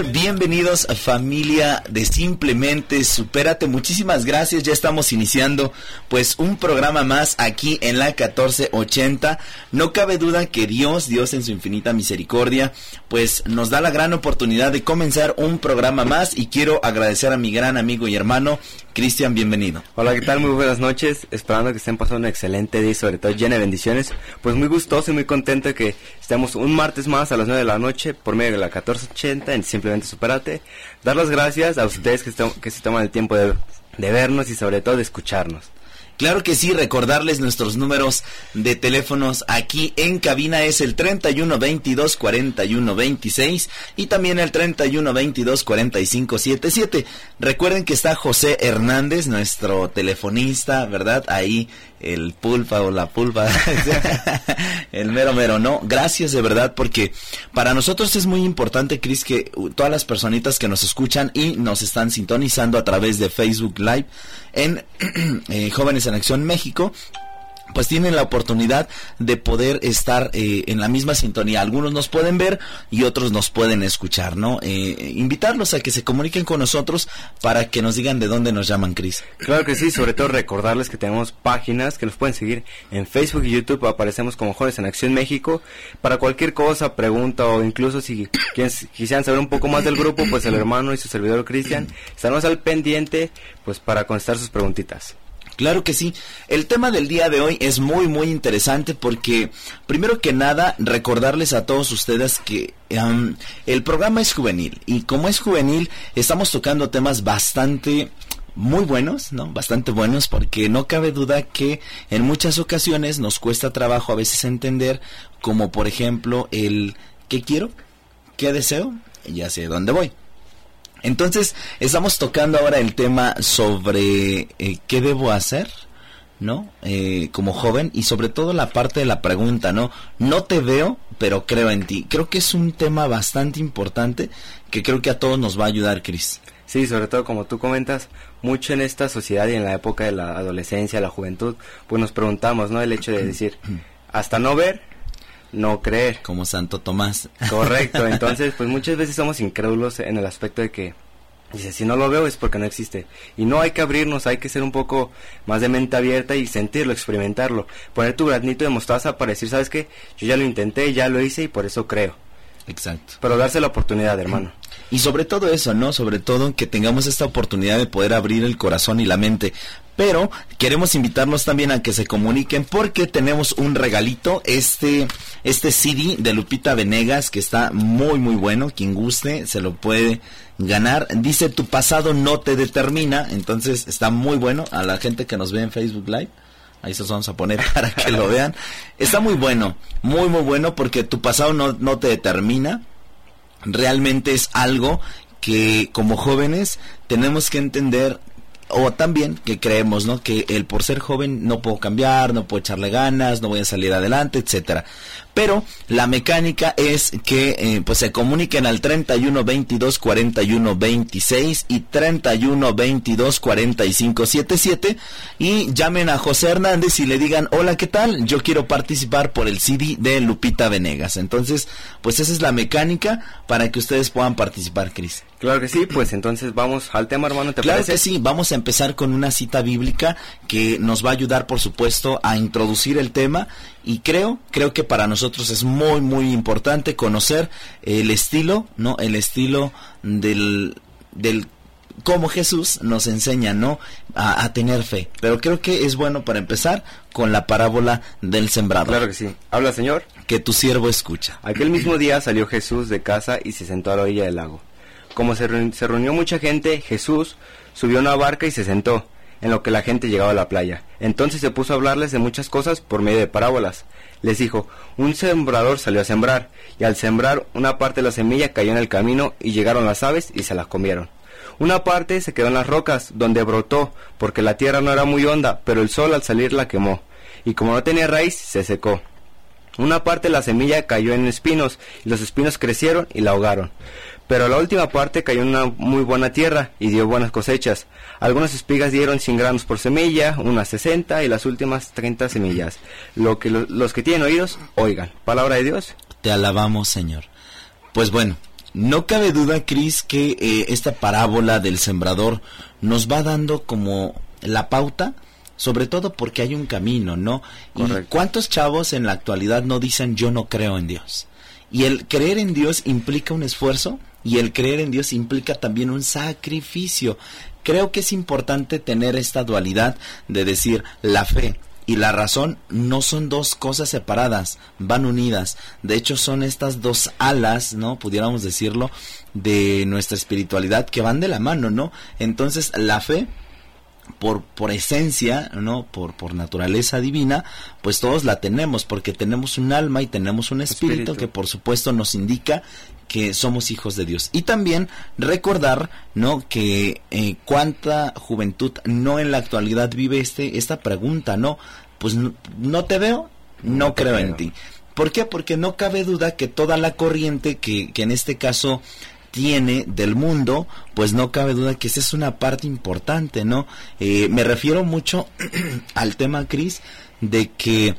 Bienvenidos a familia de Simplemente Supérate. Muchísimas gracias. Ya estamos iniciando pues un programa más aquí en la 1480. No cabe duda que Dios, Dios en su infinita misericordia, pues nos da la gran oportunidad de comenzar un programa más y quiero agradecer a mi gran amigo y hermano Cristian, bienvenido. Hola, ¿qué tal? Muy buenas noches. Esperando que estén pasando un excelente día sobre todo llena de bendiciones. Pues muy gustoso y muy contento que estemos un martes más a las 9 de la noche por medio de la 1480 en Simplemente Superate. Dar las gracias a ustedes que, se toman el tiempo de vernos y sobre todo de escucharnos. Claro que sí, recordarles nuestros números de teléfonos aquí en cabina es el 31 22 41 26 y también el 31 22 45 77. Recuerden que está José Hernández, nuestro telefonista, ¿verdad? Ahí el pulpa o la pulpa, el mero mero, no, gracias de verdad porque para nosotros es muy importante, Cris, que todas las personitas que nos escuchan y nos están sintonizando a través de Facebook Live en eh, Jóvenes en Acción México, pues tienen la oportunidad de poder estar eh, en la misma sintonía. Algunos nos pueden ver y otros nos pueden escuchar, ¿no? Eh, invitarlos a que se comuniquen con nosotros para que nos digan de dónde nos llaman, Cris. Claro que sí, sobre todo recordarles que tenemos páginas que nos pueden seguir en Facebook y YouTube. Aparecemos como Jóvenes en Acción México. Para cualquier cosa, pregunta o incluso si quisieran saber un poco más del grupo, pues el hermano y su servidor Cristian estaremos al pendiente pues para contestar sus preguntitas. Claro que sí. El tema del día de hoy es muy muy interesante porque primero que nada recordarles a todos ustedes que el programa es juvenil y como es juvenil estamos tocando temas bastante muy buenos, ¿no? Bastante buenos porque no cabe duda que en muchas ocasiones nos cuesta trabajo a veces entender como por ejemplo el ¿qué quiero? ¿Qué deseo? Ya sé dónde voy. Entonces, estamos tocando ahora el tema sobre eh, qué debo hacer, ¿no? Eh, como joven y sobre todo la parte de la pregunta, ¿no? No te veo, pero creo en ti. Creo que es un tema bastante importante que creo que a todos nos va a ayudar, Cris. Sí, sobre todo como tú comentas, mucho en esta sociedad y en la época de la adolescencia, la juventud, pues nos preguntamos, ¿no? El hecho de decir, hasta no ver, no creer. Como Santo Tomás. Correcto, entonces pues muchas veces somos incrédulos en el aspecto de que dice, si no lo veo es porque no existe. Y no hay que abrirnos, hay que ser un poco más de mente abierta y sentirlo, experimentarlo. Poner tu granito de mostaza para decir, ¿sabes qué? Yo ya lo intenté, ya lo hice y por eso creo. Exacto. Pero darse la oportunidad, hermano. Y sobre todo eso, ¿no? Sobre todo que tengamos esta oportunidad de poder abrir el corazón y la mente. Pero queremos invitarlos también a que se comuniquen porque tenemos un regalito, este, este CD de Lupita Venegas que está muy muy bueno, quien guste se lo puede ganar. Dice tu pasado no te determina, entonces está muy bueno a la gente que nos ve en Facebook Live. Ahí se los vamos a poner para que lo vean. Está muy bueno, muy muy bueno porque tu pasado no, no te determina. Realmente es algo que como jóvenes tenemos que entender o también que creemos, ¿no? Que el por ser joven no puedo cambiar, no puedo echarle ganas, no voy a salir adelante, etcétera. Pero la mecánica es que eh, pues se comuniquen al 31 22 41 26 y 31 22 45 77 y llamen a José Hernández y le digan, hola, ¿qué tal? Yo quiero participar por el CD de Lupita Venegas. Entonces, pues esa es la mecánica para que ustedes puedan participar, Cris. Claro que sí, pues entonces vamos al tema, hermano, ¿te claro que sí, vamos a empezar con una cita bíblica que nos va a ayudar, por supuesto, a introducir el tema y creo, creo que para nosotros es muy, muy importante conocer el estilo, ¿no? El estilo del, del cómo Jesús nos enseña, ¿no? A, a, tener fe. Pero creo que es bueno para empezar con la parábola del sembrador. Claro que sí. Habla, Señor. Que tu siervo escucha. Aquel mismo día salió Jesús de casa y se sentó a la orilla del lago. Como se, se reunió mucha gente, Jesús subió a una barca y se sentó en lo que la gente llegaba a la playa. Entonces se puso a hablarles de muchas cosas por medio de parábolas. Les dijo, un sembrador salió a sembrar, y al sembrar una parte de la semilla cayó en el camino y llegaron las aves y se las comieron. Una parte se quedó en las rocas, donde brotó, porque la tierra no era muy honda, pero el sol al salir la quemó, y como no tenía raíz, se secó. Una parte de la semilla cayó en espinos, y los espinos crecieron y la ahogaron. Pero la última parte cayó en una muy buena tierra y dio buenas cosechas. Algunas espigas dieron 100 granos por semilla, unas 60 y las últimas 30 semillas. Lo que los que tienen oídos, oigan. Palabra de Dios. Te alabamos, Señor. Pues bueno, No cabe duda, Cris, que eh, esta parábola del sembrador nos va dando como la pauta, sobre todo porque hay un camino, ¿no? ¿Y cuántos chavos en la actualidad no dicen yo no creo en Dios? Y el creer en Dios implica un esfuerzo y el creer en Dios implica también un sacrificio. Creo que es importante tener esta dualidad de decir la fe y la razón no son dos cosas separadas, van unidas. De hecho, son estas dos alas, ¿no? Pudiéramos decirlo, de nuestra espiritualidad que van de la mano, ¿no? Entonces, la fe por, por esencia, ¿no? Por, por naturaleza divina, pues todos la tenemos, porque tenemos un alma y tenemos un espíritu, que por supuesto nos indica que somos hijos de Dios. Y también recordar, ¿no? Que eh, cuánta juventud no en la actualidad vive este, esta pregunta, ¿no? Pues no, te veo, no, creo, en ti. ¿Por qué? Porque no cabe duda que toda la corriente que, que en este caso tiene del mundo, pues no cabe duda que esa es una parte importante, ¿no? Eh, me refiero mucho al tema, Cris, de que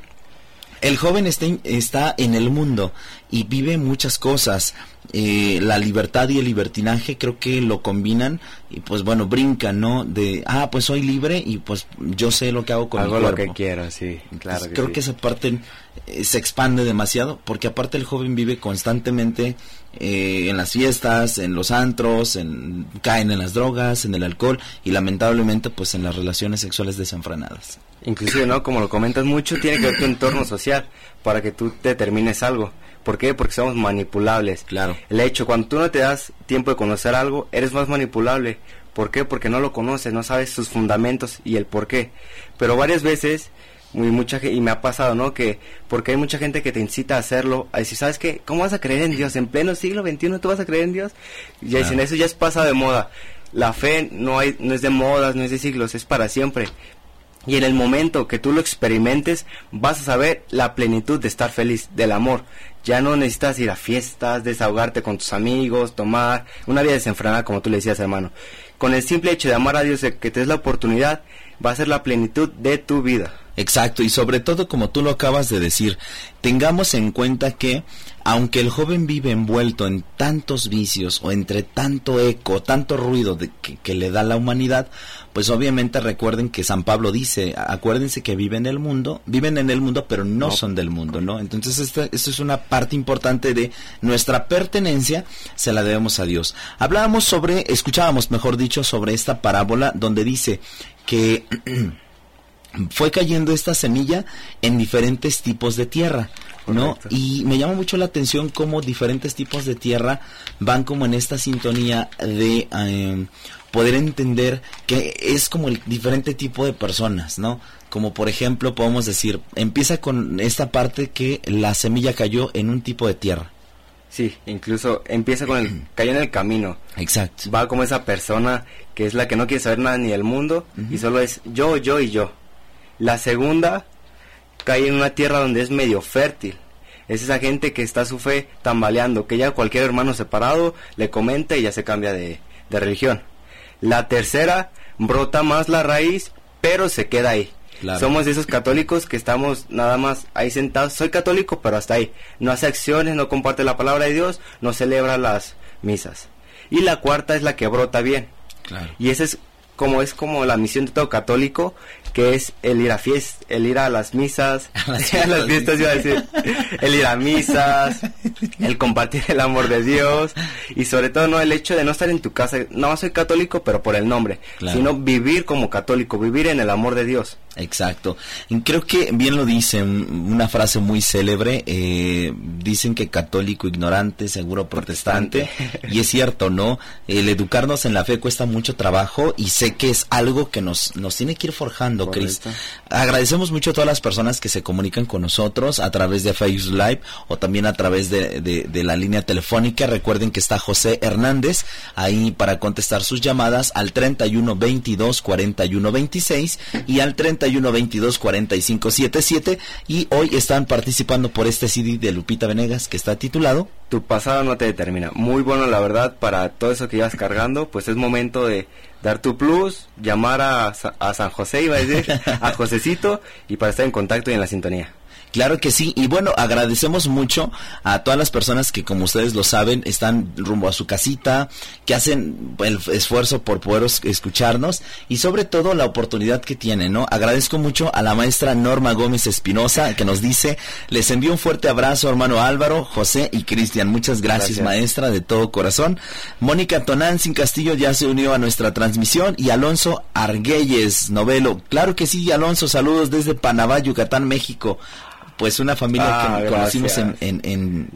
el joven está, está en el mundo y vive muchas cosas. Eh, la libertad y el libertinaje creo que lo combinan y pues bueno, brincan, ¿no? De, ah, pues soy libre y pues yo sé lo que hago con Hago mi lo que quiero, sí, claro. creo que esa parte eh, se expande demasiado porque aparte el joven vive constantemente eh, en las fiestas, en los antros, en, caen en las drogas, en el alcohol y lamentablemente pues en las relaciones sexuales desenfrenadas. Inclusive, ¿no? Como lo comentas mucho, tiene que ver tu entorno social para que tú determines algo. ¿Por qué? Porque somos manipulables. Claro. El hecho, cuando tú no te das tiempo de conocer algo, eres más manipulable. ¿Por qué? Porque no lo conoces, no sabes sus fundamentos y el por qué. Pero varias veces, muy mucha y me ha pasado, ¿no? Que porque hay mucha gente que te incita a hacerlo, a decir, ¿sabes qué? ¿Cómo vas a creer en Dios? En pleno siglo XXI tú vas a creer en Dios. Y dicen, eso ya es pasa de moda. La fe no, hay, no es de modas, no es de siglos, es para siempre. Y en el momento que tú lo experimentes, vas a saber la plenitud de estar feliz, del amor. Ya no necesitas ir a fiestas, desahogarte con tus amigos, tomar una vida desenfrenada, como tú le decías, hermano. Con el simple hecho de amar a Dios, que te des la oportunidad, va a ser la plenitud de tu vida. Exacto, y sobre todo como tú lo acabas de decir, tengamos en cuenta que aunque el joven vive envuelto en tantos vicios o entre tanto eco, tanto ruido de que, le da la humanidad, pues obviamente recuerden que San Pablo dice, acuérdense que viven en el mundo, viven en el mundo pero no, son del mundo, ¿no? Entonces esta, esto es una parte importante de nuestra pertenencia, se la debemos a Dios. Hablábamos sobre, escuchábamos mejor dicho, sobre esta parábola donde dice que... fue cayendo esta semilla en diferentes tipos de tierra. ¿no? Y me llama mucho la atención cómo diferentes tipos de tierra van como en esta sintonía de em, poder entender que es como el diferente tipo de personas, ¿no? Como por ejemplo podemos decir, empieza con esta parte que la semilla cayó en un tipo de tierra. Sí, incluso empieza con el cayó en el camino. Exacto. Va como esa persona que es la que no quiere saber nada ni del mundo y solo es yo, yo y yo. La segunda cae en una tierra donde es medio fértil. Es esa gente que está su fe tambaleando, que ya cualquier hermano separado le comenta y ya se cambia de, religión. La tercera brota más la raíz, pero se queda ahí. Somos de esos católicos que estamos nada más ahí sentados. Soy católico, pero hasta ahí. No hace acciones, no comparte la palabra de Dios, no celebra las misas. Y la cuarta es la que brota bien. Y esa es como es como la misión de todo católico, que es el ir a fiestas, el ir a las misas, a las, fiestas iba a decir, el ir a misas, el compartir el amor de Dios y sobre todo no el hecho de no estar en tu casa, no soy católico pero por el nombre, sino vivir como católico, vivir en el amor de Dios. Exacto. Creo que bien lo dicen, una frase muy célebre, eh, dicen que católico ignorante, seguro protestante, y es cierto, ¿no? El educarnos en la fe cuesta mucho trabajo y sé que es algo que nos, nos tiene que ir forjando, Cris. Agradecemos mucho a todas las personas que se comunican con nosotros a través de Facebook Live o también a través de, de la línea telefónica. Recuerden que está José Hernández ahí para contestar sus llamadas al 31 22 41 26 y al 30 22 45 77 y hoy están participando por este CD de Lupita Venegas que está titulado Tu pasado no te determina. Muy bueno la verdad para todo eso que ibas cargando, pues es momento de dar tu plus, llamar a, a San José, iba a decir, a Josecito y para estar en contacto y en la sintonía. Claro que sí, y bueno, agradecemos mucho a todas las personas que como ustedes lo saben están rumbo a su casita, que hacen el esfuerzo por poder escucharnos y sobre todo la oportunidad que tienen, ¿no? Agradezco mucho a la maestra Norma Gómez Espinosa que nos dice, les envío un fuerte abrazo hermano Álvaro, José y Cristian, muchas gracias, maestra de todo corazón. Mónica Tonán Sin Castillo ya se unió a nuestra transmisión y Alonso Argüelles, novelo, claro que sí, Alonso, saludos desde Panamá, Yucatán, México pues una familia que ah, conocimos en, en,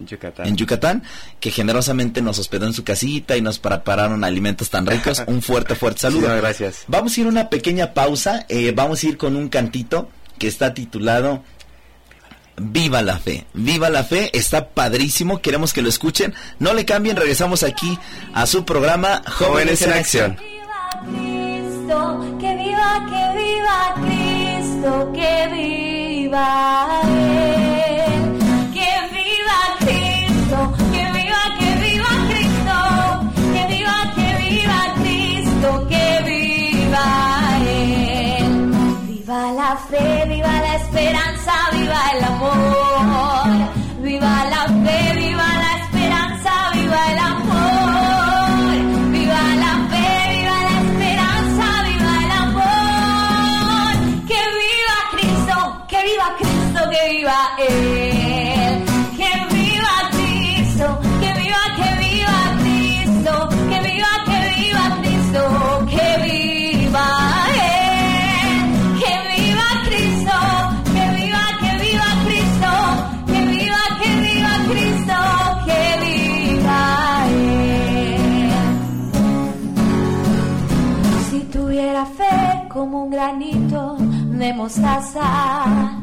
Yucatán. que generosamente nos hospedó en su casita y nos prepararon alimentos tan ricos. un fuerte, fuerte saludo. gracias. Vamos a ir a una pequeña pausa, eh, vamos a ir con un cantito que está titulado Viva la fe, viva la fe, está padrísimo, queremos que lo escuchen, no le cambien, regresamos aquí a su programa Jóvenes, en, Acción. Cristo, que viva, que viva Cristo, que viva Él. Que viva Cristo, que viva, que viva Cristo, que viva, que viva Cristo, que viva Él. Viva la fe, viva la esperanza, de mostaza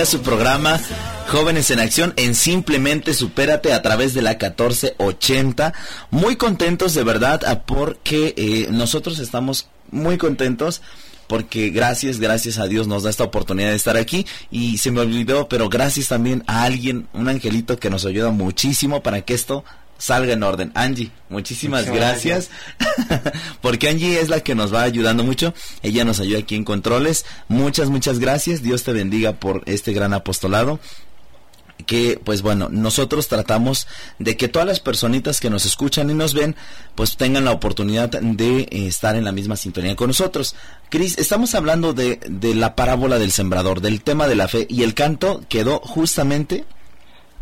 a su programa Jóvenes en Acción en Simplemente Supérate a través de la 1480. Muy contentos de verdad porque eh, nosotros estamos muy contentos porque gracias, gracias a Dios nos da esta oportunidad de estar aquí y se me olvidó, pero gracias también a alguien, un angelito que nos ayuda muchísimo para que esto salga en orden. Angie, muchísimas gracias, porque Angie es la que nos va ayudando mucho. Ella nos ayuda aquí en controles. Muchas, muchas gracias. Dios te bendiga por este gran apostolado que pues bueno, nosotros tratamos de que todas las personitas que nos escuchan y nos ven pues tengan la oportunidad de eh, estar en la misma sintonía con nosotros. Cris, estamos hablando de, de la parábola del sembrador, del tema de la fe y el canto quedó justamente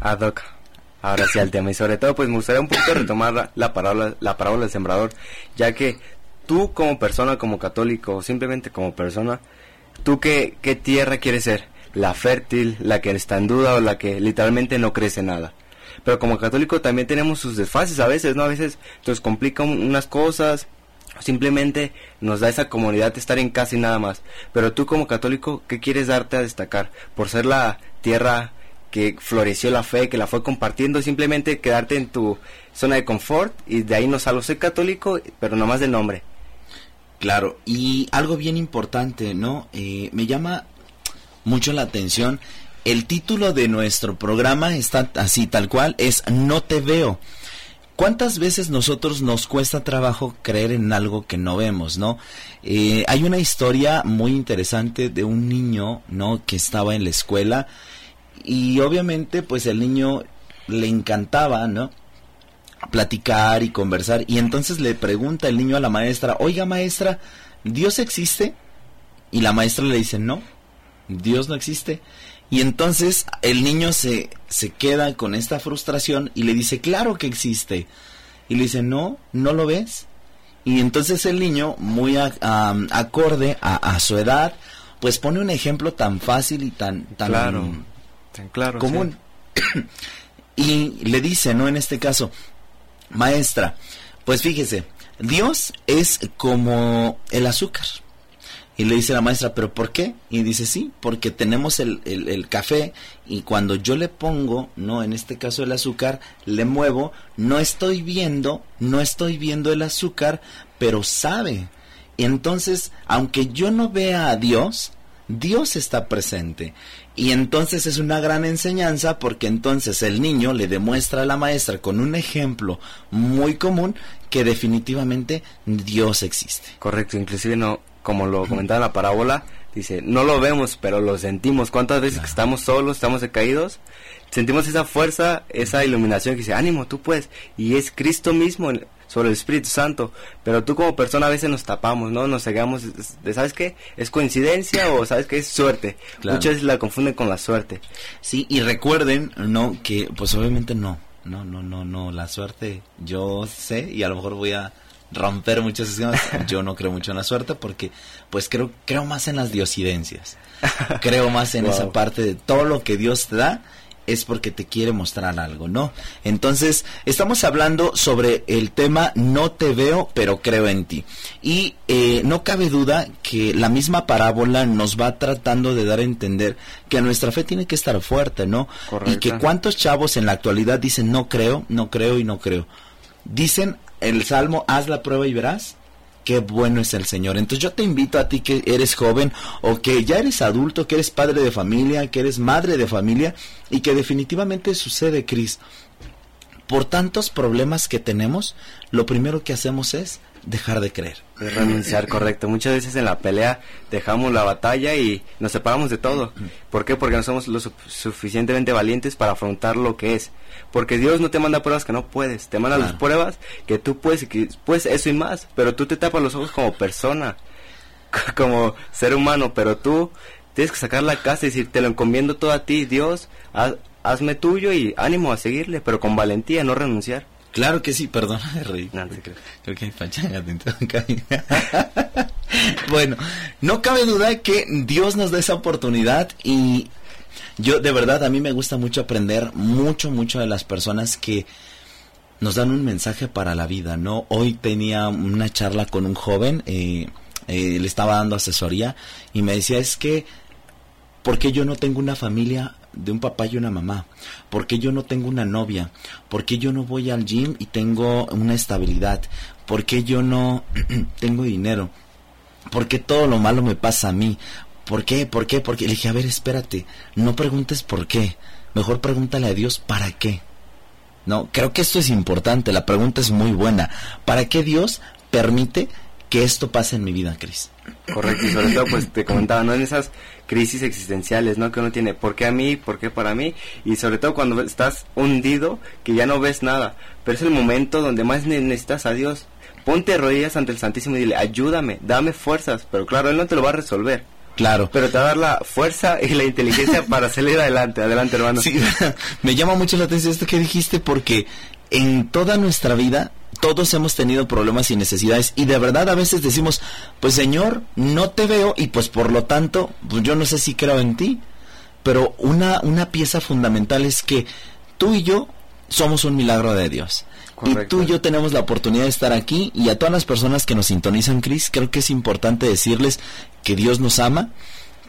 ad hoc ahora sí al tema. Y sobre todo, pues me gustaría un poquito retomar la, parábola, la parábola del sembrador, ya que tú como persona, como católico, simplemente como persona, ¿tú qué, qué tierra quieres ser? ¿La fértil, la que está en duda o la que literalmente no crece nada? Pero como católico también tenemos sus desfases a veces, ¿no? A veces nos complican unas cosas, simplemente nos da esa comodidad de estar en casa y nada más. Pero tú como católico, ¿qué quieres darte a destacar? Por ser la tierra que floreció la fe, que la fue compartiendo, simplemente quedarte en tu zona de confort y de ahí no salgo. Soy católico, pero nomás de nombre. Claro, y algo bien importante, ¿no? Eh, me llama mucho la atención. El título de nuestro programa está así, tal cual, es No te veo. ¿Cuántas veces nosotros nos cuesta trabajo creer en algo que no vemos, no? Eh, hay una historia muy interesante de un niño, ¿no? Que estaba en la escuela Y obviamente, pues el niño le encantaba, ¿no? Platicar y conversar. Y entonces le pregunta el niño a la maestra, oiga maestra, ¿Dios existe? Y la maestra le dice, no, Dios no existe. Y entonces el niño se, se queda con esta frustración y le dice, claro que existe. Y le dice, no, no lo ves. Y entonces el niño, muy acorde a, su edad, pues pone un ejemplo tan fácil y tan, tan, claro, claro, común. y le dice, ¿no? En este caso, maestra, pues fíjese, Dios es como el azúcar. Y le dice la maestra, ¿pero por qué? Y dice, sí, porque tenemos el, el, café y cuando yo le pongo, no, en este caso el azúcar, le muevo, no estoy viendo, no estoy viendo el azúcar, pero sabe. Y entonces, aunque yo no vea a Dios, Dios está presente. Y entonces es una gran enseñanza porque entonces el niño le demuestra a la maestra con un ejemplo muy común que definitivamente Dios existe. Correcto, inclusive no, como lo comentaba en la parábola, dice, no lo vemos, pero lo sentimos. ¿Cuántas veces que estamos solos, estamos decaídos? Sentimos esa fuerza, esa iluminación que dice, ánimo, tú puedes. Y es Cristo mismo sobre el Espíritu Santo. Pero tú como persona a veces nos tapamos, ¿no? Nos cegamos de, ¿sabes qué? ¿Es coincidencia o sabes qué? Es suerte. Muchas veces la confunden con la suerte. Sí, y recuerden, ¿no? Que pues obviamente no. No, no, no, no. La suerte yo sé y a lo mejor voy a romper muchos esquemas. Yo no creo mucho en la suerte porque pues creo creo más en las diosidencias. Creo más en esa parte de todo lo que Dios te da es porque te quiere mostrar algo, ¿no? Entonces, estamos hablando sobre el tema no te veo, pero creo en ti. Y eh, no cabe duda que la misma parábola nos va tratando de dar a entender que nuestra fe tiene que estar fuerte, ¿no? Y que cuántos chavos en la actualidad dicen no creo, no creo y no creo. Dicen el Salmo, haz la prueba y verás qué bueno es el Señor. Entonces yo te invito a ti que eres joven o que ya eres adulto, que eres padre de familia, que eres madre de familia y que definitivamente sucede, Cris. Por tantos problemas que tenemos, lo primero que hacemos es dejar de creer. Renunciar, correcto. Muchas veces en la pelea dejamos la batalla y nos separamos de todo. ¿Por qué? Porque no somos lo suficientemente valientes para afrontar lo que es. Porque Dios no te manda pruebas que no puedes, te manda las pruebas que tú puedes y que puedes eso y más, pero tú te tapas los ojos como persona, como ser humano, pero tú tienes que sacar la casa y decir, te lo encomiendo todo a ti, Dios, hazme tuyo y ánimo a seguirle, pero con valentía, no renunciar. Claro que sí, perdona Rey. Creo que hay Bueno, no cabe duda que Dios nos da esa oportunidad y yo de verdad a mí me gusta mucho aprender mucho, mucho de las personas que nos dan un mensaje para la vida, ¿no? Hoy tenía una charla con un joven, eh, eh, le estaba dando asesoría y me decía es que, ¿por qué yo no tengo una familia de un papá y una mamá? ¿Por qué yo no tengo una novia? ¿Por qué yo no voy al gym y tengo una estabilidad? ¿Por qué yo no tengo dinero? ¿Por qué todo lo malo me pasa a mí? ¿Por qué? ¿Por qué? Porque le dije, a ver, espérate, no preguntes por qué. Mejor pregúntale a Dios para qué. No, creo que esto es importante, la pregunta es muy buena. ¿Para qué Dios permite que esto pase en mi vida, Cris? Correcto, y sobre todo, pues te comentaba, ¿no? En esas crisis existenciales, ¿no? Que uno tiene, ¿por qué a mí? ¿Por qué para mí? Y sobre todo cuando estás hundido, que ya no ves nada. Pero es el momento donde más necesitas a Dios. Ponte rodillas ante el Santísimo y dile, ayúdame, dame fuerzas. Pero claro, Él no te lo va a resolver. Claro. Pero te va a dar la fuerza y la inteligencia para salir adelante. Adelante, hermano. Sí, me llama mucho la atención esto que dijiste porque en toda nuestra vida todos hemos tenido problemas y necesidades y de verdad a veces decimos, pues Señor, no te veo y pues por lo tanto, pues yo no sé si creo en ti, pero una, una pieza fundamental es que tú y yo somos un milagro de Dios. Y tú y yo tenemos la oportunidad de estar aquí y a todas las personas que nos sintonizan, Cris, creo que es importante decirles que Dios nos ama,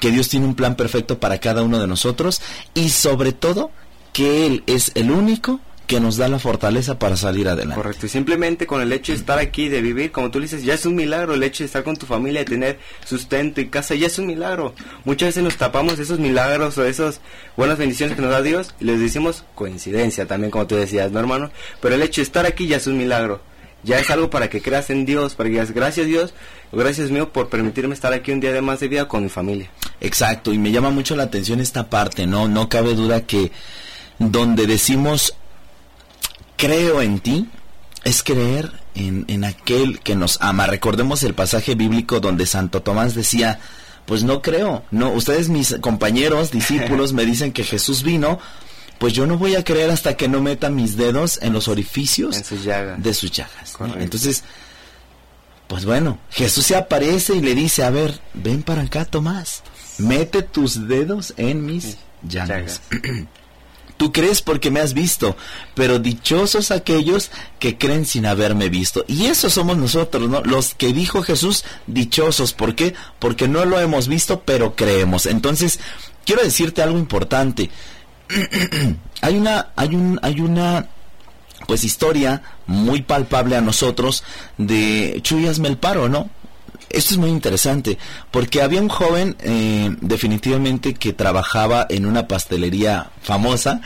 que Dios tiene un plan perfecto para cada uno de nosotros y sobre todo que Él es el único que nos da la fortaleza para salir adelante. Correcto, y simplemente con el hecho de estar aquí, de vivir, como tú dices, ya es un milagro el hecho de estar con tu familia, de tener sustento y casa, ya es un milagro. Muchas veces nos tapamos esos milagros o esas buenas bendiciones que nos da Dios y les decimos coincidencia también, como tú decías, ¿no, hermano? Pero el hecho de estar aquí ya es un milagro. Ya es algo para que creas en Dios, para que digas gracias Dios, gracias mío por permitirme estar aquí un día de más de vida con mi familia. Exacto, y me llama mucho la atención esta parte, ¿no? No cabe duda que donde decimos creo en ti, es creer en, en aquel que nos ama. Recordemos el pasaje bíblico donde Santo Tomás decía, pues no creo, no, ustedes mis compañeros, discípulos me dicen que Jesús vino, pues yo no voy a creer hasta que no meta mis dedos en los orificios En sus llagas. de sus llagas. Entonces, pues bueno, Jesús se aparece y le dice, a ver, ven para acá, Tomás, mete tus dedos en mis llagas. Llagas. Tú crees porque me has visto, pero dichosos aquellos que creen sin haberme visto. Y esos somos nosotros, ¿no? Los que dijo Jesús, dichosos. ¿Por qué? Porque no lo hemos visto, pero creemos. Entonces, quiero decirte algo importante. hay una, hay un, hay una, pues historia muy palpable a nosotros de Chuy hazme el paro, ¿no? Esto es muy interesante porque había un joven eh, definitivamente que trabajaba en una pastelería famosa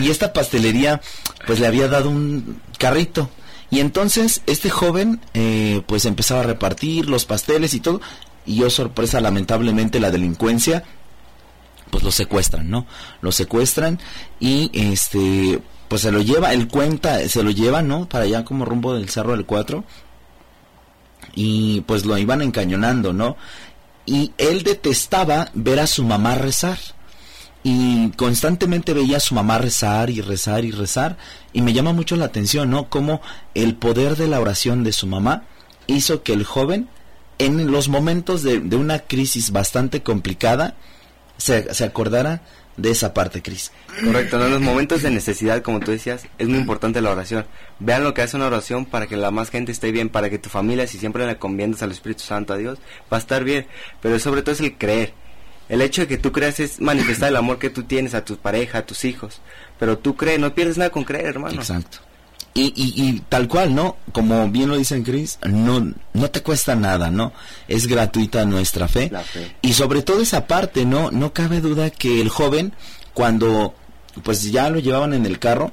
y esta pastelería pues le había dado un carrito y entonces este joven eh, pues empezaba a repartir los pasteles y todo y yo sorpresa lamentablemente la delincuencia pues lo secuestran, ¿no? Lo secuestran y este pues se lo lleva, él cuenta, se lo lleva, ¿no? Para allá como rumbo del Cerro del Cuatro y pues lo iban encañonando, ¿no? Y él detestaba ver a su mamá rezar. Y constantemente veía a su mamá rezar y rezar y rezar. Y me llama mucho la atención, ¿no? Cómo el poder de la oración de su mamá hizo que el joven, en los momentos de, de una crisis bastante complicada, se, se acordara de esa parte, Cris. Correcto, ¿no? en los momentos de necesidad, como tú decías, es muy importante la oración. Vean lo que hace una oración para que la más gente esté bien, para que tu familia, si siempre le conviendas al Espíritu Santo, a Dios, va a estar bien. Pero sobre todo es el creer. El hecho de que tú creas es manifestar el amor que tú tienes a tu pareja, a tus hijos. Pero tú crees, no pierdes nada con creer, hermano. Exacto. Y, y, y tal cual, ¿no? Como bien lo dicen Chris, no, no te cuesta nada, ¿no? Es gratuita nuestra fe. Fe. Y sobre todo esa parte, ¿no? No cabe duda que el joven, cuando pues ya lo llevaban en el carro,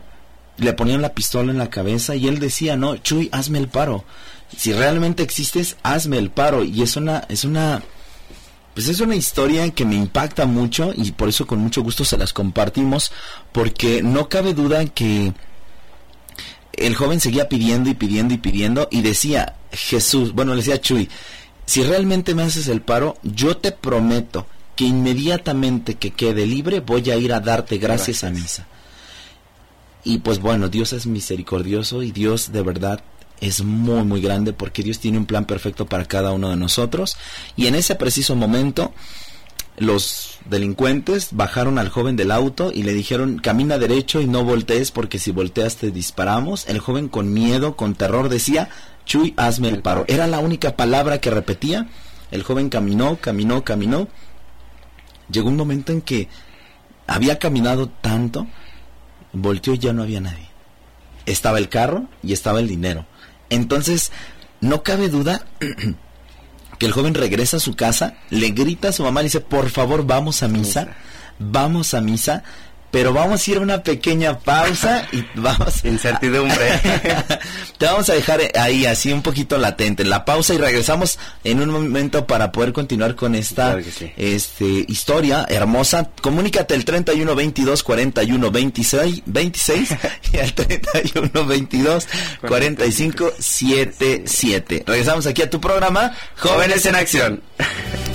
le ponían la pistola en la cabeza y él decía, no, Chuy, hazme el paro. Si realmente existes, hazme el paro. Y es una, es una, pues es una historia que me impacta mucho y por eso con mucho gusto se las compartimos, porque no cabe duda que el joven seguía pidiendo y pidiendo y pidiendo y decía, Jesús, bueno, le decía Chuy, si realmente me haces el paro, yo te prometo que inmediatamente que quede libre voy a ir a darte gracias, a misa. Y pues bueno, Dios es misericordioso y Dios de verdad es muy muy grande porque Dios tiene un plan perfecto para cada uno de nosotros y en ese preciso momento los delincuentes bajaron al joven del auto y le dijeron camina derecho y no voltees porque si volteas te disparamos. El joven con miedo, con terror decía, Chuy, hazme el paro. Era la única palabra que repetía. El joven caminó, caminó, caminó. Llegó un momento en que había caminado tanto, volteó y ya no había nadie. Estaba el carro y estaba el dinero. Entonces, no cabe duda que el joven regresa a su casa, le grita a su mamá, le dice, por favor, vamos a misa, vamos a misa, pero vamos a ir a una pequeña pausa y vamos Incertidumbre. Te vamos a dejar ahí así un poquito latente la pausa y regresamos en un momento para poder continuar con esta Claro que sí. este historia hermosa. Comunícate el 31 22 41 26 26 y al 31 22 45 77. Regresamos aquí a tu programa Jóvenes en Acción.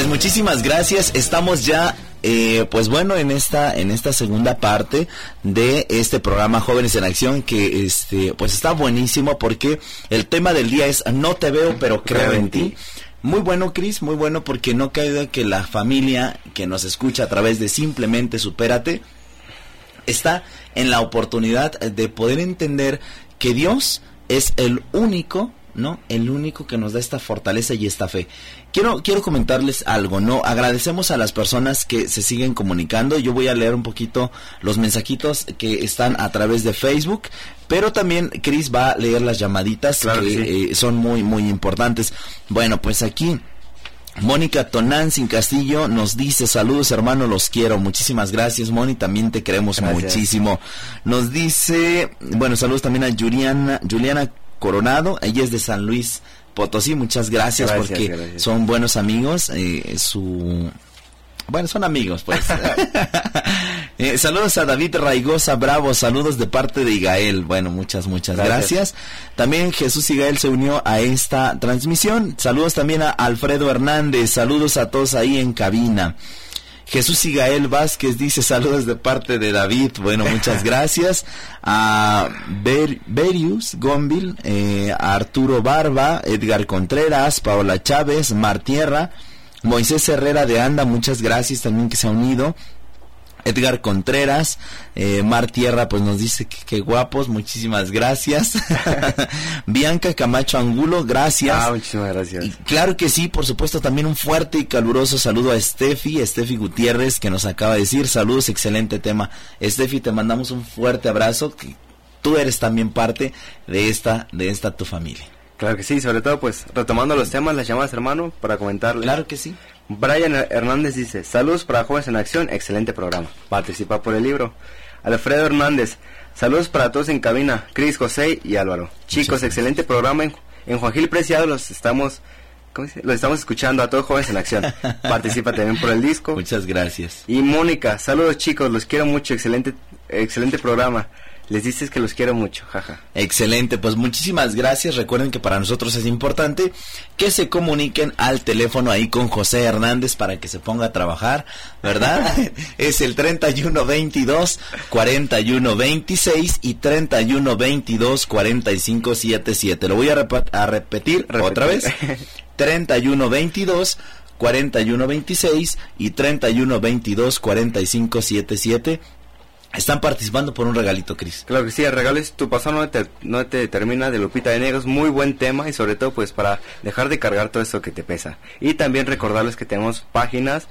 Pues muchísimas gracias. Estamos ya, eh, pues bueno, en esta, en esta segunda parte de este programa Jóvenes en Acción, que este, pues está buenísimo porque el tema del día es No te veo, pero creo en ti. Muy bueno, Cris, muy bueno porque no duda que la familia que nos escucha a través de Simplemente Supérate está en la oportunidad de poder entender que Dios es el único ¿no? El único que nos da esta fortaleza y esta fe. Quiero, quiero comentarles algo, ¿no? Agradecemos a las personas que se siguen comunicando. Yo voy a leer un poquito los mensajitos que están a través de Facebook, pero también Chris va a leer las llamaditas Claro que que sí. eh, son muy, muy importantes. Bueno, pues aquí Mónica Tonán sin Castillo nos dice saludos hermano, los quiero. Muchísimas gracias Moni, también te queremos Gracias. muchísimo. Nos dice, bueno, saludos también a Juliana, Juliana Coronado, ella es de San Luis Potosí, muchas gracias, Gracias, porque gracias. son buenos amigos, eh, su... Bueno, son amigos, pues. Eh, saludos a David Raigosa Bravo, saludos de parte de Igael. Bueno, muchas, muchas gracias. Gracias. También Jesús Igael se unió a esta transmisión. Saludos también a Alfredo Hernández, saludos a todos ahí en cabina. Jesús Igael Vázquez dice saludos de parte de David. Bueno, muchas gracias. A Ber- Berius Gombil, eh, a Arturo Barba, Edgar Contreras, Paola Chávez, Mar Tierra, Moisés Herrera de Anda, muchas gracias también que se ha unido. Edgar Contreras, eh, Mar Tierra, pues nos dice que, que guapos, muchísimas gracias. Bianca Camacho Angulo, gracias. Ah, muchísimas gracias. Y claro que sí, por supuesto, también un fuerte y caluroso saludo a Steffi, Steffi Gutiérrez, que nos acaba de decir, saludos, excelente tema. Steffi, te mandamos un fuerte abrazo, que tú eres también parte de esta, de esta tu familia. Claro que sí, sobre todo pues retomando los temas, las llamadas hermano, para comentarles. Claro que sí. Brian Hernández dice, saludos para Jóvenes en Acción, excelente programa. Participa por el libro. Alfredo Hernández, saludos para todos en cabina, Cris, José y Álvaro. Chicos, excelente programa. En, en Juan Gil Preciado los estamos, ¿cómo dice? Los estamos escuchando a todos Jóvenes en Acción. Participa también por el disco. Muchas gracias. Y Mónica, saludos chicos, los quiero mucho, excelente, excelente programa. Les dices que los quiero mucho, jaja. Excelente, pues muchísimas gracias. Recuerden que para nosotros es importante que se comuniquen al teléfono ahí con José Hernández para que se ponga a trabajar, ¿verdad? es el 3122 4126 y 3122 4577. Lo voy a, repa- a repetir otra vez. 3122 4126 y 3122 4577. Están participando por un regalito, Cris. Claro que sí, el regalo es tu pasado no te, no te determina de Lupita de Negros, muy buen tema y sobre todo pues para dejar de cargar todo esto que te pesa. Y también recordarles que tenemos páginas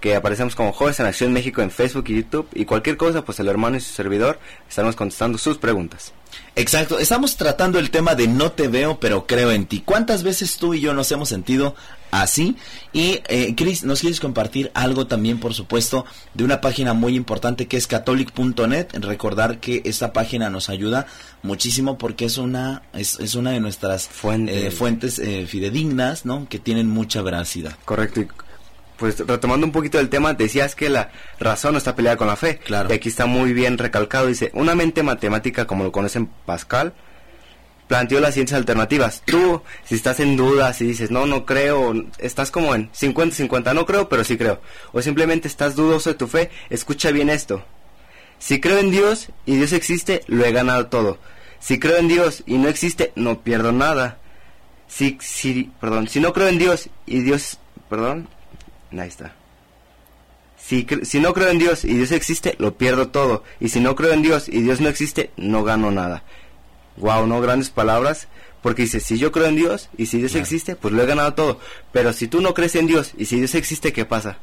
que aparecemos como Jóvenes en Acción México en Facebook y YouTube y cualquier cosa pues el hermano y su servidor estaremos contestando sus preguntas. Exacto, estamos tratando el tema de no te veo, pero creo en ti. ¿Cuántas veces tú y yo nos hemos sentido así? Y, eh, Chris, ¿nos quieres compartir algo también, por supuesto, de una página muy importante que es catholic.net? Recordar que esta página nos ayuda muchísimo porque es una, es, es una de nuestras Fuentes. eh, fuentes eh, fidedignas, ¿no? Que tienen mucha veracidad. Correcto. Pues retomando un poquito del tema, decías que la razón está peleada con la fe. Claro. Y aquí está muy bien recalcado. Dice, una mente matemática como lo conocen Pascal, planteó las siguientes alternativas. Tú, si estás en duda, si dices, no, no creo, estás como en 50-50, no creo, pero sí creo. O simplemente estás dudoso de tu fe, escucha bien esto. Si creo en Dios y Dios existe, lo he ganado todo. Si creo en Dios y no existe, no pierdo nada. Si, si, perdón, si no creo en Dios y Dios, perdón, ahí está. Si, si no creo en Dios y Dios existe, lo pierdo todo. Y si no creo en Dios y Dios no existe, no gano nada. Wow, no grandes palabras. Porque dice, si yo creo en Dios y si Dios Claro. existe, pues lo he ganado todo. Pero si tú no crees en Dios y si Dios existe, ¿qué pasa?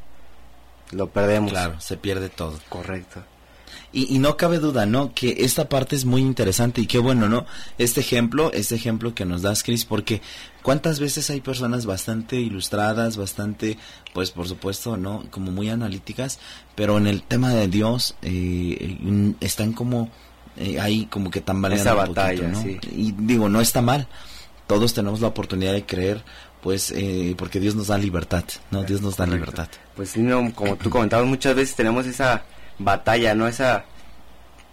Lo perdemos. Claro, se pierde todo. Correcto. Y, y no cabe duda, ¿no? Que esta parte es muy interesante y qué bueno, ¿no? Este ejemplo, este ejemplo que nos das, Chris, porque cuántas veces hay personas bastante ilustradas, bastante, pues por supuesto, ¿no? Como muy analíticas, pero en el tema de Dios eh, están como eh, ahí como que tambaleando Esa un poquito, batalla, ¿no? sí. Y digo, no está mal. Todos tenemos la oportunidad de creer, pues, eh, porque Dios nos da libertad, ¿no? Dios nos da libertad. Pues sí, no, como tú comentabas, muchas veces tenemos esa batalla, ¿no? Esa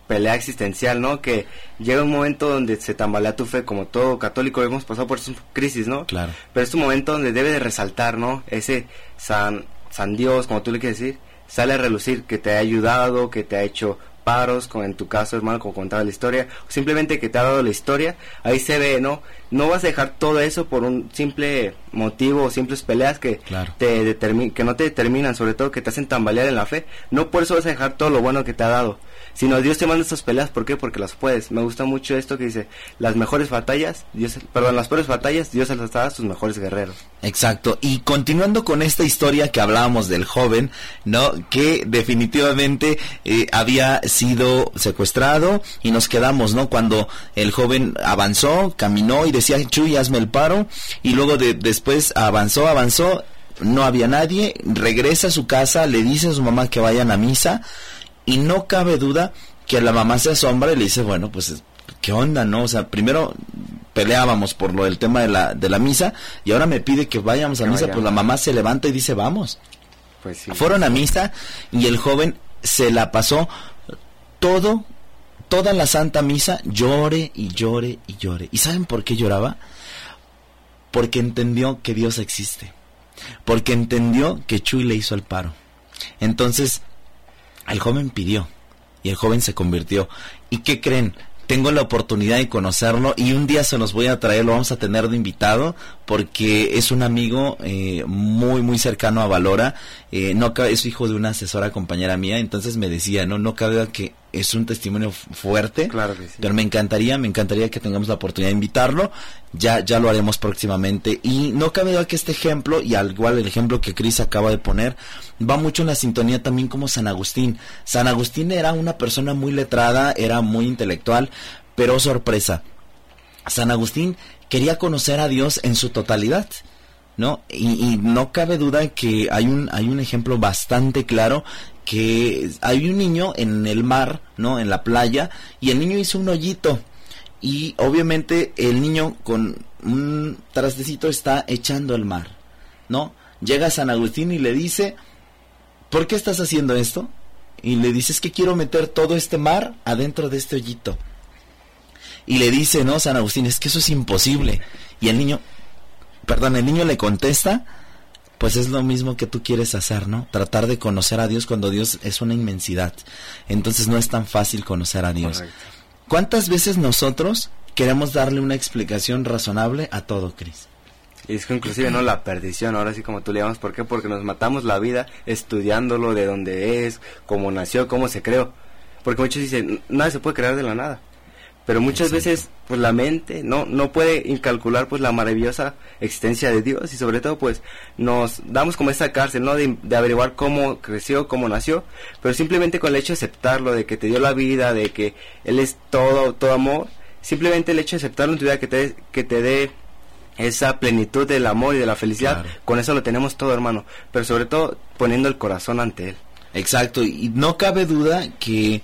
pelea existencial, ¿no? Que llega un momento donde se tambalea tu fe, como todo católico hemos pasado por esa crisis, ¿no? Claro. Pero es un momento donde debe de resaltar, ¿no? Ese San, San Dios, como tú le quieres decir, sale a relucir, que te ha ayudado, que te ha hecho paros, como en tu caso, hermano, como contaba la historia, o simplemente que te ha dado la historia, ahí se ve, ¿no? no vas a dejar todo eso por un simple motivo o simples peleas que Claro. te que no te determinan, sobre todo que te hacen tambalear en la fe. No por eso vas a dejar todo lo bueno que te ha dado, sino Dios te manda estas peleas, ¿por qué? Porque las puedes. Me gusta mucho esto que dice, las mejores batallas, Dios, perdón, las peores batallas, Dios se las da a sus mejores guerreros. Exacto. Y continuando con esta historia que hablábamos del joven, ¿no? Que definitivamente eh, había sido secuestrado y nos quedamos, ¿no? Cuando el joven avanzó, caminó y decía, Chuy, hazme el paro. Y luego de, después avanzó, avanzó, no había nadie, regresa a su casa, le dice a su mamá que vayan a misa y no cabe duda que la mamá se asombra y le dice, bueno, pues, ¿qué onda, no? O sea, primero peleábamos por lo del tema de la, de la misa y ahora me pide que vayamos a misa, pues la mamá se levanta y dice, vamos. Pues sí. Fueron a misa y el joven se la pasó todo, toda la santa misa, llore y llore y llore. ¿Y saben por qué lloraba? Porque entendió que Dios existe. Porque entendió que Chuy le hizo el paro. Entonces, el joven pidió y el joven se convirtió. ¿Y qué creen? Tengo la oportunidad de conocerlo y un día se los voy a traer, lo vamos a tener de invitado porque es un amigo eh, muy muy cercano a Valora, eh, no es hijo de una asesora compañera mía, entonces me decía, no no cabe que es un testimonio fu- fuerte, Claro que sí. pero me encantaría, me encantaría que tengamos la oportunidad de invitarlo. Ya, ya lo haremos próximamente. Y no cabe duda que este ejemplo, y al igual el ejemplo que Cris acaba de poner, va mucho en la sintonía también como San Agustín. San Agustín era una persona muy letrada, era muy intelectual, pero sorpresa. San Agustín quería conocer a Dios en su totalidad. ¿no? Y, y no cabe duda que hay un, hay un ejemplo bastante claro que hay un niño en el mar, ¿no? En la playa, y el niño hizo un hoyito. Y obviamente el niño con un trastecito está echando el mar, ¿no? Llega San Agustín y le dice, ¿por qué estás haciendo esto? Y le dice, es que quiero meter todo este mar adentro de este hoyito. Y le dice, no, San Agustín, es que eso es imposible. Y el niño, perdón, el niño le contesta, pues es lo mismo que tú quieres hacer, ¿no? Tratar de conocer a Dios cuando Dios es una inmensidad. Entonces no es tan fácil conocer a Dios. Correcto. ¿Cuántas veces nosotros queremos darle una explicación razonable a todo, Cris? Y es que inclusive no la perdición, ahora sí como tú le llamas, ¿por qué? Porque nos matamos la vida estudiándolo de dónde es, cómo nació, cómo se creó. Porque muchos dicen, nada se puede crear de la nada. Pero muchas Exacto. veces, pues la mente no, no puede incalcular pues la maravillosa existencia de Dios y sobre todo pues nos damos como esa cárcel, ¿no? De, de averiguar cómo creció, cómo nació, pero simplemente con el hecho de aceptarlo, de que te dio la vida, de que Él es todo, todo amor, simplemente el hecho de aceptarlo en tu vida, que te, que te dé esa plenitud del amor y de la felicidad, Claro. con eso lo tenemos todo, hermano. Pero sobre todo poniendo el corazón ante Él. Exacto, y no cabe duda que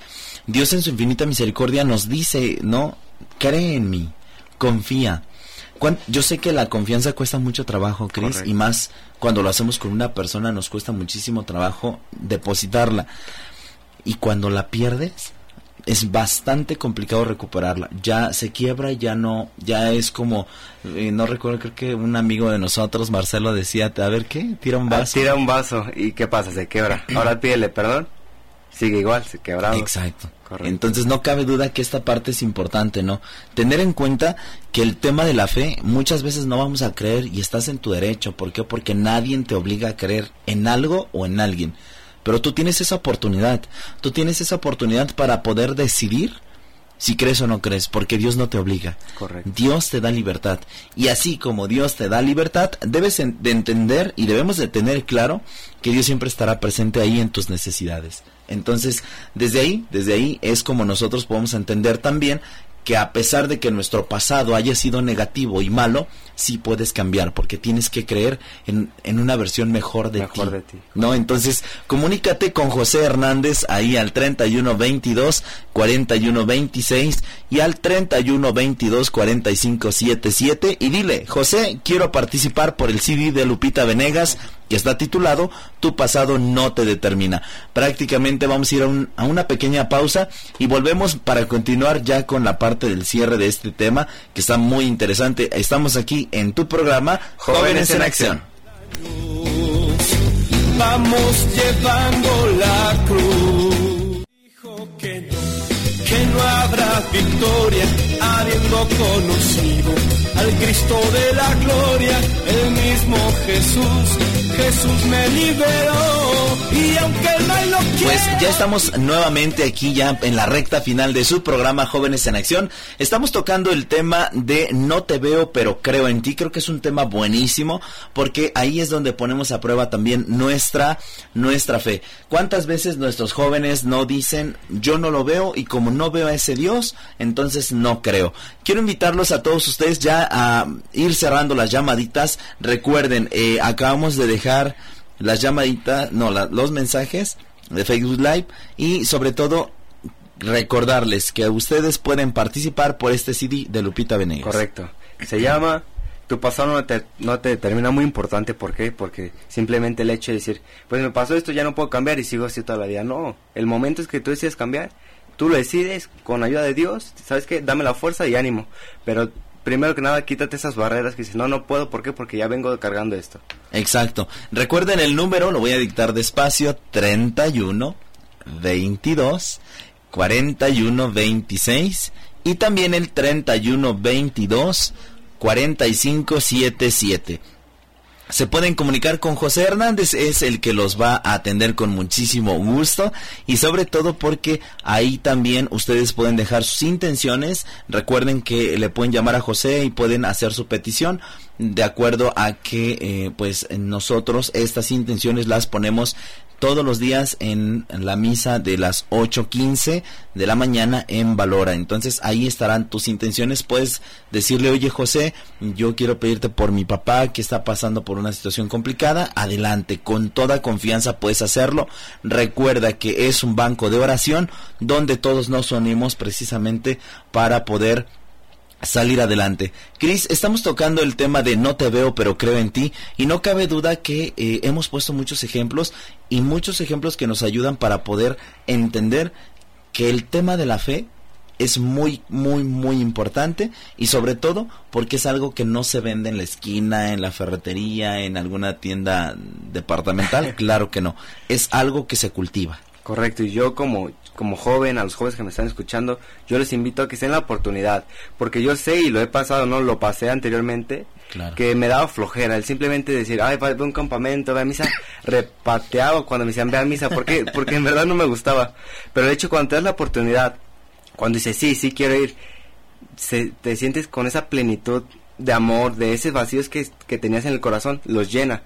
Dios en su infinita misericordia nos dice, ¿no? Cree en mí, confía. Yo sé que la confianza cuesta mucho trabajo, Chris, y más cuando lo hacemos con una persona nos cuesta muchísimo trabajo depositarla. Y cuando la pierdes, es bastante complicado recuperarla. Ya se quiebra, ya no, ya es como, eh, no recuerdo, creo que un amigo de nosotros, Marcelo, decía, a ver qué, tira un Ah, vaso. Tira un vaso y ¿qué pasa? Se quebra. Ahora pídele perdón. Sigue igual, se quebrado. Exacto. Correcto. Entonces no cabe duda que esta parte es importante, ¿no? Tener en cuenta que el tema de la fe muchas veces no vamos a creer y estás en tu derecho. ¿Por qué? Porque nadie te obliga a creer en algo o en alguien. Pero tú tienes esa oportunidad. Tú tienes esa oportunidad para poder decidir si crees o no crees, porque Dios no te obliga. Correcto. Dios te da libertad. Y así como Dios te da libertad, debes de entender y debemos de tener claro que Dios siempre estará presente ahí en tus necesidades. Entonces, desde ahí, desde ahí es como nosotros podemos entender también que a pesar de que nuestro pasado haya sido negativo y malo, sí puedes cambiar, porque tienes que creer en, en una versión mejor de Mejor ti. de ti. ¿no? Entonces, comunícate con José Hernández ahí al 3122 4126 y al 3122 4577 y dile, José, quiero participar por el CD de Lupita Venegas que está titulado Tu pasado no te determina. Prácticamente vamos a ir a, un- a una pequeña pausa y volvemos para continuar ya con la parte del cierre de este tema que está muy interesante. Estamos aquí en tu programa Jóvenes en Acción. Vamos llevando la cruz. Dijo que no, que no habrá victoria conocido al Cristo de la gloria, el mismo Jesús. Jesús me liberó y aunque no quiera, Pues ya estamos nuevamente aquí ya en la recta final de su programa Jóvenes en Acción. Estamos tocando el tema de No te veo pero creo en ti. Creo que es un tema buenísimo porque ahí es donde ponemos a prueba también nuestra nuestra fe. ¿Cuántas veces nuestros jóvenes no dicen yo no lo veo y como no veo a ese Dios, entonces no creo? Quiero invitarlos a todos ustedes ya a ir cerrando las llamaditas. Recuerden, eh, acabamos de dejar las llamaditas, no, la- los mensajes de Facebook Live y sobre todo recordarles que ustedes pueden participar por este CD de Lupita Venegas. Correcto. Se llama Tu pasado no te, no te determina muy importante. ¿Por qué? Porque simplemente el hecho de decir, pues me pasó esto, ya no puedo cambiar y sigo así toda la vida. No, el momento es que tú decides cambiar. Tú lo decides con ayuda de Dios. ¿Sabes qué? Dame la fuerza y ánimo. Pero primero que nada, quítate esas barreras que dices, no, no puedo. ¿Por qué? Porque ya vengo cargando esto. Exacto. Recuerden el número, lo voy a dictar despacio, 31 22 41 26 y también el 31 22 45 77. Se pueden comunicar con José Hernández, es el que los va a atender con muchísimo gusto y sobre todo porque ahí también ustedes pueden dejar sus intenciones. Recuerden que le pueden llamar a José y pueden hacer su petición de acuerdo a que eh, pues nosotros estas intenciones las ponemos todos los días en la misa de las 8.15 de la mañana en Valora. Entonces ahí estarán tus intenciones. Puedes decirle, oye José, yo quiero pedirte por mi papá que está pasando por una situación complicada. Adelante, con toda confianza puedes hacerlo. Recuerda que es un banco de oración donde todos nos unimos precisamente para poder salir adelante. Chris, estamos tocando el tema de no te veo pero creo en ti y no cabe duda que eh, hemos puesto muchos ejemplos y muchos ejemplos que nos ayudan para poder entender que el tema de la fe es muy, muy, muy importante y sobre todo porque es algo que no se vende en la esquina, en la ferretería, en alguna tienda departamental. claro que no. Es algo que se cultiva. Correcto, y yo como, como joven, a los jóvenes que me están escuchando, yo les invito a que se den la oportunidad, porque yo sé y lo he pasado, no lo pasé anteriormente, Claro. que me daba flojera, el simplemente decir, ay, a un campamento, ve a misa, repateaba cuando me decían, ve a misa, ¿por qué? Porque en verdad no me gustaba, pero de hecho cuando te das la oportunidad, cuando dices, sí, sí quiero ir, se, te sientes con esa plenitud de amor, de esos vacíos que, que tenías en el corazón, los llena,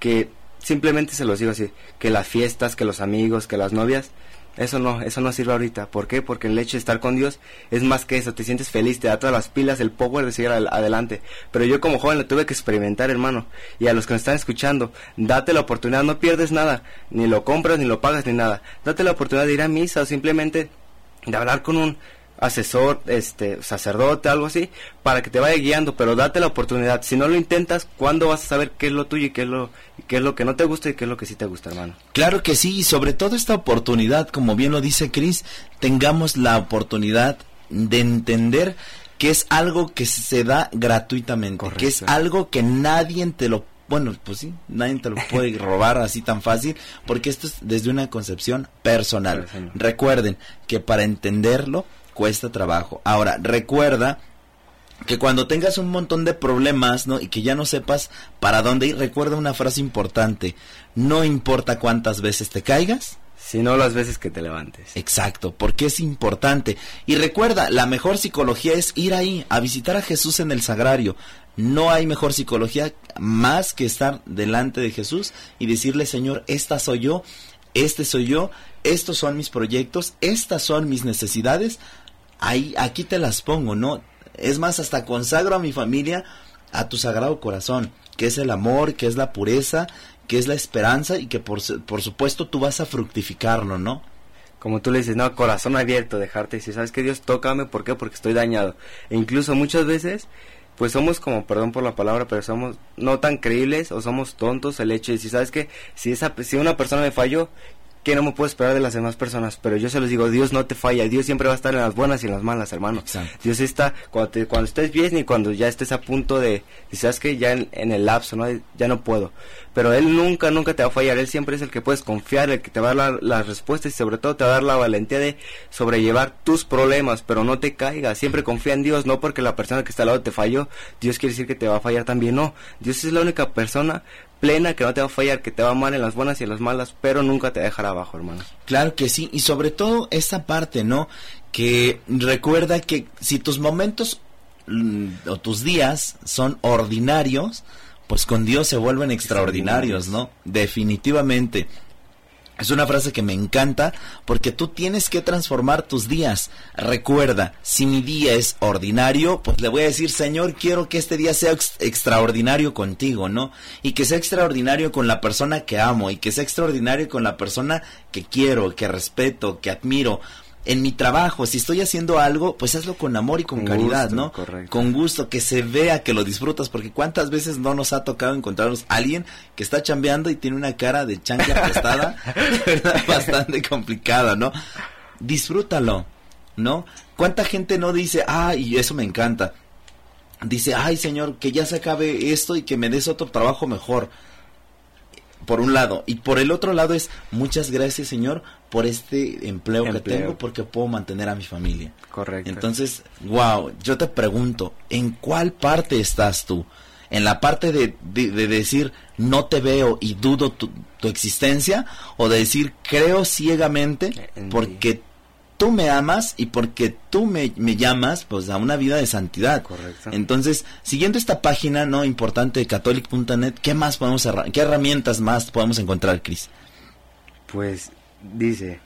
que simplemente se los digo así, que las fiestas, que los amigos, que las novias, eso no, eso no sirve ahorita. ¿Por qué? Porque el hecho de estar con Dios es más que eso, te sientes feliz, te da todas las pilas, el power de seguir adelante. Pero yo como joven lo tuve que experimentar, hermano. Y a los que me están escuchando, date la oportunidad, no pierdes nada, ni lo compras, ni lo pagas, ni nada. Date la oportunidad de ir a misa o simplemente de hablar con un asesor, este, sacerdote, algo así, para que te vaya guiando, pero date la oportunidad. Si no lo intentas, ¿cuándo vas a saber qué es lo tuyo y qué es lo, qué es lo que no te gusta y qué es lo que sí te gusta, hermano? Claro que sí, y sobre todo esta oportunidad, como bien lo dice Chris, tengamos la oportunidad de entender que es algo que se da gratuitamente, que es algo que nadie te lo bueno, pues sí, nadie te lo puede robar así tan fácil, porque esto es desde una concepción personal. Recuerden que para entenderlo cuesta trabajo. Ahora, recuerda que cuando tengas un montón de problemas, ¿no? Y que ya no sepas para dónde ir, recuerda una frase importante. No importa cuántas veces te caigas. Si no las veces que te levantes. Exacto, porque es importante. Y recuerda, la mejor psicología es ir ahí, a visitar a Jesús en el sagrario. No hay mejor psicología más que estar delante de Jesús y decirle, Señor, esta soy yo, este soy yo, estos son mis proyectos, estas son mis necesidades. Ahí, aquí te las pongo, ¿no? Es más, hasta consagro a mi familia a tu sagrado corazón, que es el amor, que es la pureza, que es la esperanza y que por, por supuesto tú vas a fructificarlo, ¿no? Como tú le dices, no, corazón abierto, dejarte decir, ¿sabes qué? Dios, tócame, ¿por qué? Porque estoy dañado. E incluso muchas veces, pues somos como, perdón por la palabra, pero somos no tan creíbles o somos tontos el hecho de decir, ¿sabes qué? Si, esa, si una persona me falló, que no me puedo esperar de las demás personas, pero yo se los digo, Dios no te falla, Dios siempre va a estar en las buenas y en las malas, hermano. Exacto. Dios está cuando, te- cuando estés bien y cuando ya estés a punto de, y sabes que ya en, en el lapso, ¿no? Ya no puedo. Pero Él nunca, nunca te va a fallar, Él siempre es el que puedes confiar, el que te va a dar la- las respuestas y sobre todo te va a dar la valentía de sobrellevar tus problemas, pero no te caigas, siempre confía en Dios, no porque la persona que está al lado te falló, Dios quiere decir que te va a fallar también, no. Dios es la única persona plena que no te va a fallar, que te va amar en las buenas y en las malas, pero nunca te dejará abajo, hermano. Claro que sí, y sobre todo esa parte, ¿no? Que recuerda que si tus momentos mm, o tus días son ordinarios, pues con Dios se vuelven extraordinarios, ¿no? Definitivamente. Es una frase que me encanta porque tú tienes que transformar tus días. Recuerda, si mi día es ordinario, pues le voy a decir, Señor, quiero que este día sea ex- extraordinario contigo, ¿no? Y que sea extraordinario con la persona que amo y que sea extraordinario con la persona que quiero, que respeto, que admiro. En mi trabajo, si estoy haciendo algo, pues hazlo con amor y con, Con caridad, gusto, ¿no? correcto. Con gusto, que se vea que lo disfrutas, porque cuántas veces no nos ha tocado encontrarnos alguien que está chambeando y tiene una cara de chancla prestada, bastante complicada, ¿no? Disfrútalo, ¿no? ¿Cuánta gente no dice, ah, y eso me encanta? Dice, ay, señor, que ya se acabe esto y que me des otro trabajo mejor. Por un lado. Y por el otro lado es, muchas gracias, señor, por este empleo, que tengo, porque puedo mantener a mi familia. Correcto. Entonces, wow, yo te pregunto, ¿en cuál parte estás tú? ¿En la parte de, de- de decir no te veo y dudo tu, tu existencia? ¿O de decir creo ciegamente En porque tú me amas y porque tú me, me llamas pues a una vida de santidad? Correcto. Entonces, siguiendo esta página no importante de catholic.net, ¿qué más podemos qué herramientas más podemos encontrar, Cris? Pues dice,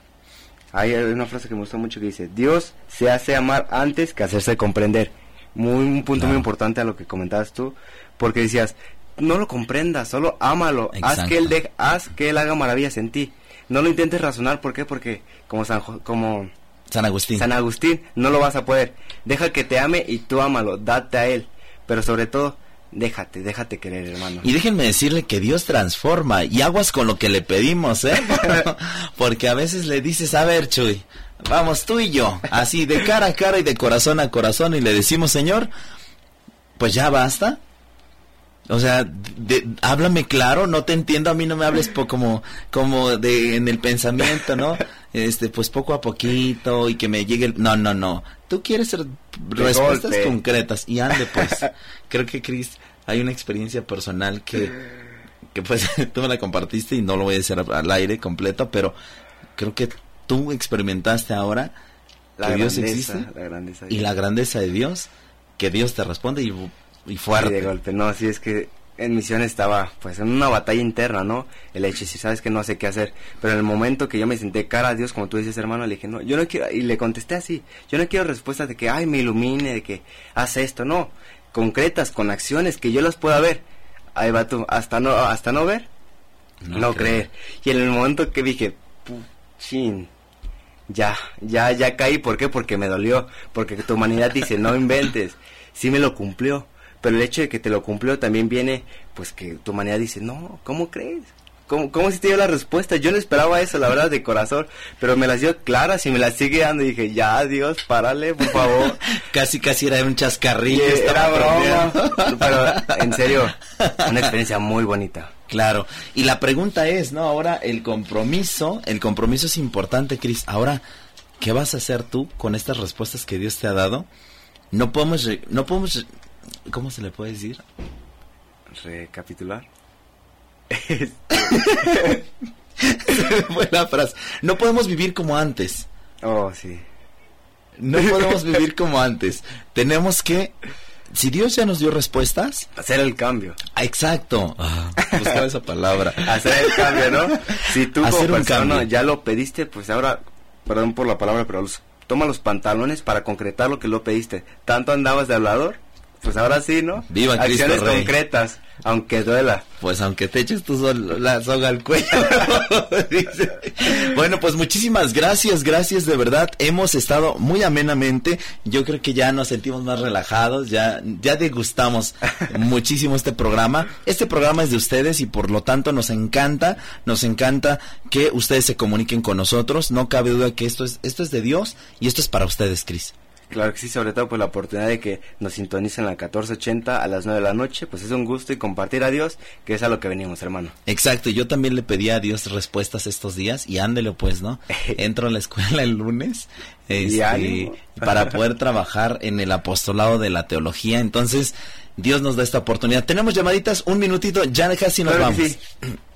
hay una frase que me gustó mucho que dice, Dios se hace amar antes que hacerse comprender. Muy, un punto Claro. muy importante a lo que comentabas tú, porque decías, no lo comprendas, solo ámalo, haz que, él de- haz que él haga maravillas en ti. No lo intentes razonar, ¿por qué? Porque como San, como San Agustín. San Agustín, no lo vas a poder. Deja que te ame y tú ámalo, date a él. Pero sobre todo, déjate, déjate querer, hermano. Y déjenme decirle que Dios transforma y aguas con lo que le pedimos, ¿eh? Porque a veces le dices, a ver, Chuy, vamos tú y yo, así de cara a cara y de corazón a corazón y le decimos, Señor, pues ya basta. O sea, de- háblame claro, no te entiendo, a mí no me hables po- como como de en el pensamiento, ¿no? Este, pues poco a poquito y que me llegue el no, no, no. Tú quieres ser respuestas golpe. concretas y ande pues. Creo que Chris hay una experiencia personal que que pues tú me la compartiste y no lo voy a decir al aire completo, pero creo que tú experimentaste ahora la que Dios grandeza, existe la grandeza. de y Dios. la grandeza de Dios, que Dios te responde y, y fuerte. de golpe, no, sí es que en misión estaba pues en una batalla interna, ¿no? El hecho, si sabes que no sé qué hacer, pero en el momento que yo me senté cara a Dios, como tú dices, hermano, le dije, no, yo no quiero, y le contesté así, yo no quiero respuestas de que, ay, me ilumine, de que, haz esto, no, concretas, con acciones, que yo las pueda ver. Ahí va tú, hasta no, hasta no ver, no, creer. Y en el momento que dije, puchín, ya, ya, ya caí, ¿por qué? Porque me dolió, porque tu humanidad dice, no inventes, sí me lo cumplió, pero el hecho de que te lo cumplió también viene, pues que tu humanidad dice, no, ¿cómo crees? ¿Cómo, cómo si te dio la respuesta? Yo no esperaba eso, la verdad, de corazón, pero me las dio claras y me las sigue dando y dije, ya, Dios, párale, por favor. Casi, casi era un chascarrillo. era estaba broma, pero en serio, una experiencia muy bonita. Claro. Y la pregunta es, ¿no? Ahora el compromiso, el compromiso es importante, Cris. Ahora, ¿qué vas a hacer tú con estas respuestas que Dios te ha dado? No podemos, no podemos, ¿cómo se le puede decir? Recapitular. Fue la frase. No podemos vivir como antes. Oh, sí. No podemos vivir como antes. Tenemos que, si Dios ya nos dio respuestas, Hacer el cambio. ah, exacto. Ah, buscaba esa palabra. hacer el cambio, ¿no? Si tú Hacer como un persona cambio. ya lo pediste, pues ahora, perdón por la palabra, pero los- toma los pantalones para concretar lo que lo pediste. Tanto andabas de hablador, pues ahora sí, ¿no? Viva Cristo Acciones Rey. concretas. Aunque duela. Pues aunque te eches tú sol- la soga al cuello. Bueno, pues muchísimas gracias, gracias de verdad. Hemos estado muy amenamente. Yo creo que ya nos sentimos más relajados, ya, ya degustamos muchísimo este programa. Este programa es de ustedes y por lo tanto nos encanta, nos encanta que ustedes se comuniquen con nosotros. No cabe duda que esto es, esto es de Dios y esto es para ustedes, Cris. Claro que sí, sobre todo pues la oportunidad de que nos sintonicen la 1480 a las 9 de la noche, pues es un gusto y compartir a Dios, que es a lo que venimos, hermano. Exacto, yo también le pedí a Dios respuestas estos días y ándele pues, ¿no? Entro a la escuela el lunes este, para poder trabajar en el apostolado de la teología, entonces Dios nos da esta oportunidad. Tenemos llamaditas, un minutito, ya casi nos Claro vamos.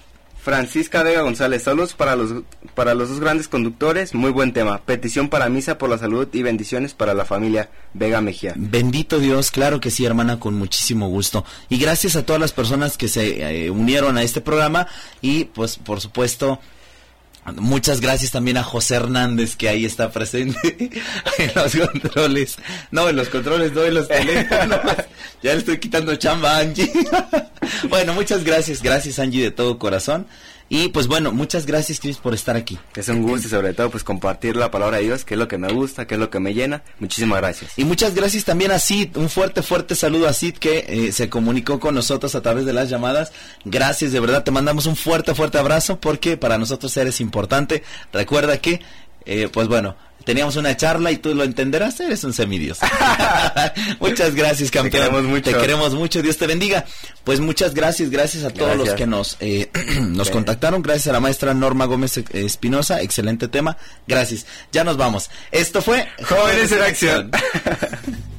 Francisca Vega González, saludos para los, para los dos grandes conductores, muy buen tema. Petición para misa por la salud y bendiciones para la familia Vega Mejía. Bendito Dios, claro que sí, hermana, con muchísimo gusto. Y gracias a todas las personas que se eh, unieron a este programa y pues por supuesto muchas gracias también a José Hernández que ahí está presente en los controles. No, en los controles, no en los teléfonos. ya le estoy quitando chamba a Angie. bueno, muchas gracias, gracias Angie de todo corazón. Y pues bueno, muchas gracias Chris por estar aquí. Es un gusto y sobre todo pues compartir la palabra de Dios, que es lo que me gusta, que es lo que me llena. Muchísimas gracias. Y muchas gracias también a Sid, un fuerte, fuerte saludo a Sid que eh, se comunicó con nosotros a través de las llamadas. Gracias, de verdad, te mandamos un fuerte, fuerte abrazo porque para nosotros eres importante. Recuerda que, eh, pues bueno, teníamos una charla y tú lo entenderás, eres un semidios. muchas gracias, campeón. queremos mucho. Te queremos mucho, Dios te bendiga. Pues muchas gracias, gracias a todos los que nos, eh, nos Bien. contactaron. Gracias a la maestra Norma Gómez eh, Espinosa, excelente tema. Gracias. Ya nos vamos. Esto fue Jóvenes en Acción.